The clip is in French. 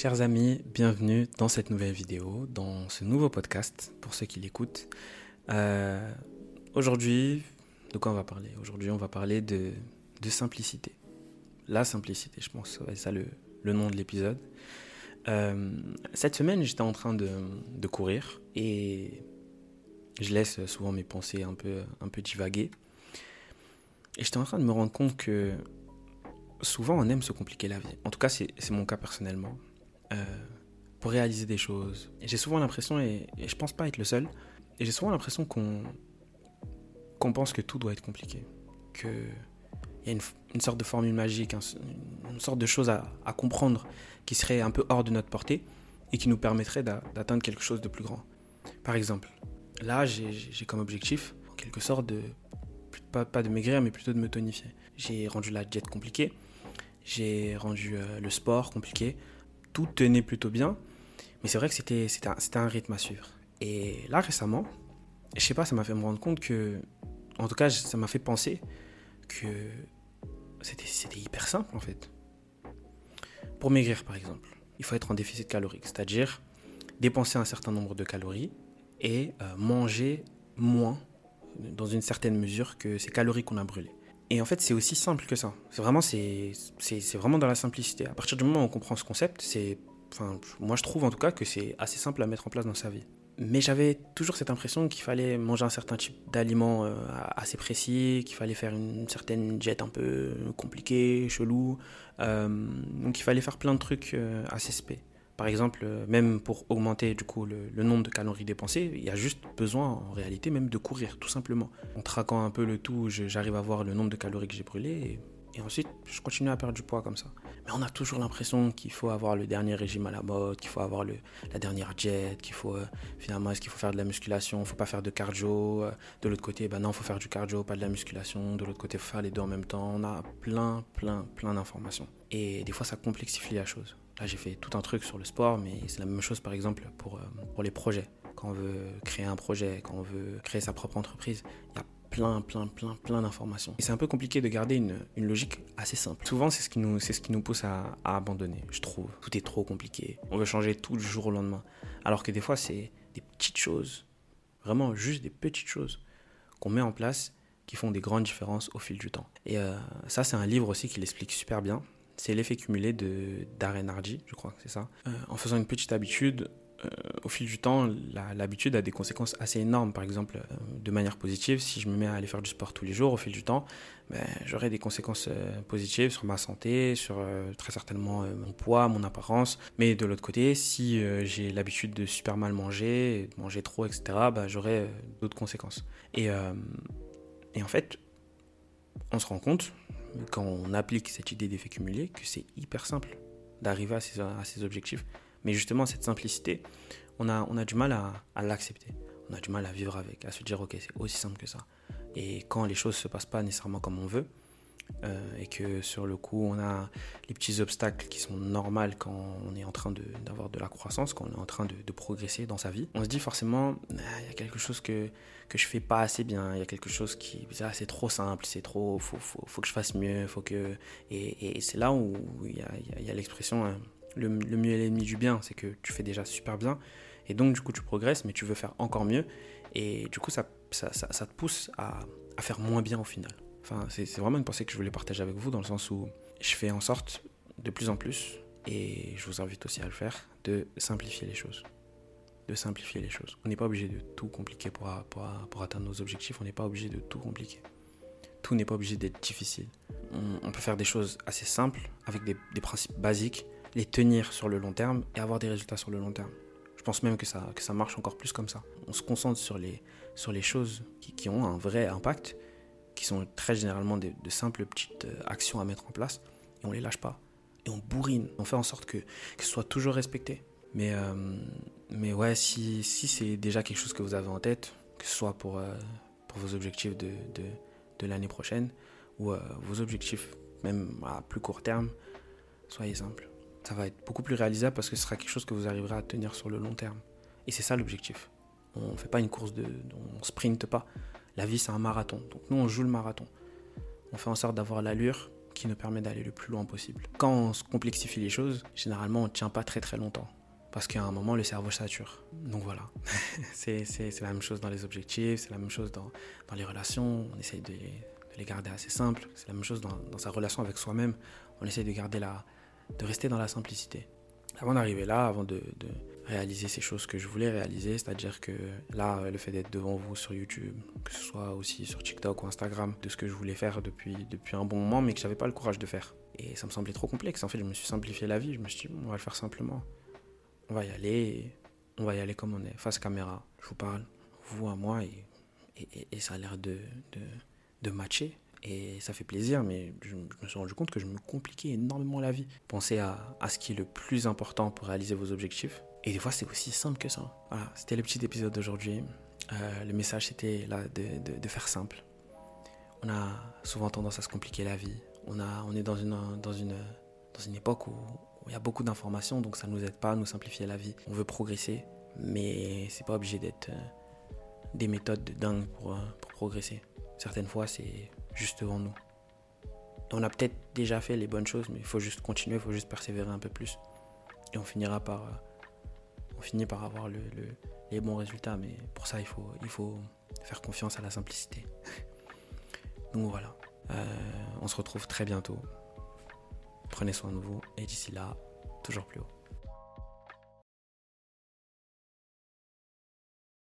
Chers amis, bienvenue dans cette nouvelle vidéo, dans ce nouveau podcast pour ceux qui l'écoutent. Euh, aujourd'hui, de quoi on va parler? Aujourd'hui, on va parler de, simplicité. La simplicité, je pense, c'est ça le, nom de l'épisode. Euh, cette semaine, j'étais en train de, courir et je laisse souvent mes pensées un peu, un peu divaguer. Et j'étais en train de me rendre compte que souvent on aime se compliquer la vie. En tout cas, c'est mon cas personnellement. Euh, pour réaliser des choses. Et j'ai souvent l'impression, et, je pense pas être le seul, et j'ai souvent l'impression qu'on qu'on pense que tout doit être compliqué. Qu'il y a une, une, sorte de formule magique, une sorte de chose à, comprendre qui serait un peu hors de notre portée et qui nous permettrait d'atteindre quelque chose de plus grand. Par exemple, là, j'ai comme objectif, en quelque sorte, de pas, pas de maigrir, mais plutôt de me tonifier. J'ai rendu la diète compliquée, j'ai rendu euh, le sport compliqué, tout tenait plutôt bien, mais c'est vrai que c'était un, rythme à suivre. Et là, récemment, je sais pas, ça m'a fait me rendre compte que, en tout cas, ça m'a fait penser que c'était hyper simple en fait. Pour maigrir, par exemple, il faut être en déficit calorique, c'est-à-dire dépenser un certain nombre de calories et euh, manger moins dans une certaine mesure que ces calories qu'on a brûlées. Et en fait, c'est aussi simple que ça. C'est vraiment, c'est, vraiment dans la simplicité. À partir du moment où on comprend ce concept, c'est, enfin, moi je trouve en tout cas que c'est assez simple à mettre en place dans sa vie. Mais j'avais toujours cette impression qu'il fallait manger un certain type d'aliments euh, assez précis, qu'il fallait faire une certaine diète un peu compliquée, chelou. Euh, donc il fallait faire plein de trucs euh, assez spé. Par exemple, euh, même pour augmenter du coup le, nombre de calories dépensées, il y a juste besoin en réalité même de courir, tout simplement. En traquant un peu le tout, j'arrive à voir le nombre de calories que j'ai brûlées et, ensuite je continue à perdre du poids comme ça. Mais on a toujours l'impression qu'il faut avoir le dernier régime à la mode, qu'il faut avoir la dernière diète, qu'il faut euh, finalement est-ce qu'il faut faire de la musculation, faut pas faire de cardio. Euh, de l'autre côté, ben non, faut faire du cardio, pas de la musculation. De l'autre côté, faut faire les deux en même temps. On a plein, plein, plein d'informations. Et des fois, ça complexifie la chose. Là, j'ai fait tout un truc sur le sport, mais c'est la même chose par exemple pour, euh, pour les projets. Quand on veut créer un projet, quand on veut créer sa propre entreprise, il y a plein, plein, plein, plein d'informations. Et c'est un peu compliqué de garder une, une logique assez simple. Souvent, c'est ce qui nous, c'est ce qui nous pousse à, abandonner, je trouve. Tout est trop compliqué. On veut changer tout du jour au lendemain. Alors que des fois, c'est des petites choses, vraiment juste des petites choses qu'on met en place qui font des grandes différences au fil du temps. Et euh, ça, c'est un livre aussi qui l'explique super bien. C'est l'effet cumulé de Darren Hardy, je crois que c'est ça. Euh, en faisant une petite habitude, euh, au fil du temps, l'habitude a des conséquences assez énormes. Par exemple, euh, de manière positive, si je me mets à aller faire du sport tous les jours, au fil du temps, ben, j'aurai des conséquences positives sur ma santé, sur très certainement mon poids, mon apparence. Mais de l'autre côté, si j'ai l'habitude de super mal manger, de manger trop, etc., ben, j'aurai d'autres conséquences. Et, et en fait, on se rend compte, quand on applique cette idée d'effet cumulé, que c'est hyper simple d'arriver à ces, objectifs. Mais justement, cette simplicité, on a, du mal à, l'accepter. On a du mal à vivre avec, à se dire, ok, c'est aussi simple que ça. Et quand les choses ne se passent pas nécessairement comme on veut, euh, et que sur le coup, on a les petits obstacles qui sont normaux quand on est en train d'avoir de, la croissance, quand on est en train de, progresser dans sa vie. On se dit forcément, ah, il y a quelque chose que, que je fais pas assez bien, il y a quelque chose qui, ah, c'est trop simple, c'est trop, faut, faut, que je fasse mieux, faut que... Et, c'est là où il y a, l'expression, hein, le, mieux est l'ennemi du bien, c'est que tu fais déjà super bien, et donc du coup tu progresses, mais tu veux faire encore mieux, et du coup ça, ça, ça, ça te pousse à, à faire moins bien au final c'est vraiment une pensée que je voulais partager avec vous dans le sens où je fais en sorte de plus en plus, et je vous invite aussi à le faire, de simplifier les choses. De simplifier les choses. On n'est pas obligé de tout compliquer pour, atteindre nos objectifs, on n'est pas obligé de tout compliquer. Tout n'est pas obligé d'être difficile. On, peut faire des choses assez simples, avec des, principes basiques, les tenir sur le long terme et avoir des résultats sur le long terme. Je pense même que ça, que ça marche encore plus comme ça. On se concentre sur les, sur les choses qui ont un vrai impact qui sont très généralement de, simples petites euh, actions à mettre en place, et on les lâche pas. Et on bourrine, on fait en sorte que, que ce soit toujours respecté. Mais, euh, mais ouais, si, si c'est déjà quelque chose que vous avez en tête, que ce soit pour, euh, pour vos objectifs de, de, l'année prochaine, ou vos objectifs même à plus court terme, soyez simple. Ça va être beaucoup plus réalisable parce que ce sera quelque chose que vous arriverez à tenir sur le long terme. Et c'est ça l'objectif. On ne fait pas une course de. On sprinte pas. La vie, c'est un marathon. Donc nous, on joue le marathon. On fait en sorte d'avoir l'allure qui nous permet d'aller le plus loin possible. Quand on se complexifie les choses, généralement on ne tient pas très très longtemps. Parce qu'à un moment, le cerveau sature. Donc voilà, c'est la même chose dans les objectifs, c'est la même chose dans, dans les relations. On essaye de, les garder assez simples. C'est la même chose dans, dans sa relation avec soi-même. On essaye de garder la, de rester dans la simplicité. Avant d'arriver là, avant de, de, réaliser ces choses que je voulais réaliser, c'est-à-dire que là, le fait d'être devant vous sur YouTube, que ce soit aussi sur TikTok ou Instagram, de ce que je voulais faire depuis, depuis un bon moment, mais que j'avais pas le courage de faire. Et ça me semblait trop complexe. En fait, je me suis simplifié la vie. Je me suis dit, on va le faire simplement. On va y aller, on va y aller comme on est, face caméra. Je vous parle, vous à moi, et, ça a l'air de, de matcher. Et ça fait plaisir, mais je, me suis rendu compte que je me compliquais énormément la vie. Pensez à, à, ce qui est le plus important pour réaliser vos objectifs. Et des fois, c'est aussi simple que ça. Voilà, c'était le petit épisode d'aujourd'hui. Euh, le message, c'était là de, de, faire simple. On a souvent tendance à se compliquer la vie. On, a, on est dans une, dans, une, dans une époque où, où il y a beaucoup d'informations, donc ça ne nous aide pas à nous simplifier la vie. On veut progresser, mais c'est pas obligé d'être euh, des méthodes de dingue pour, euh, pour progresser. Certaines fois, c'est juste devant nous. On a peut-être déjà fait les bonnes choses, mais il faut juste continuer, il faut juste persévérer un peu plus. Et on finira par, on finit par avoir le, le, les bons résultats. Mais pour ça, il faut, il faut faire confiance à la simplicité. Donc voilà. Euh, on se retrouve très bientôt. Prenez soin de vous et d'ici là, toujours plus haut.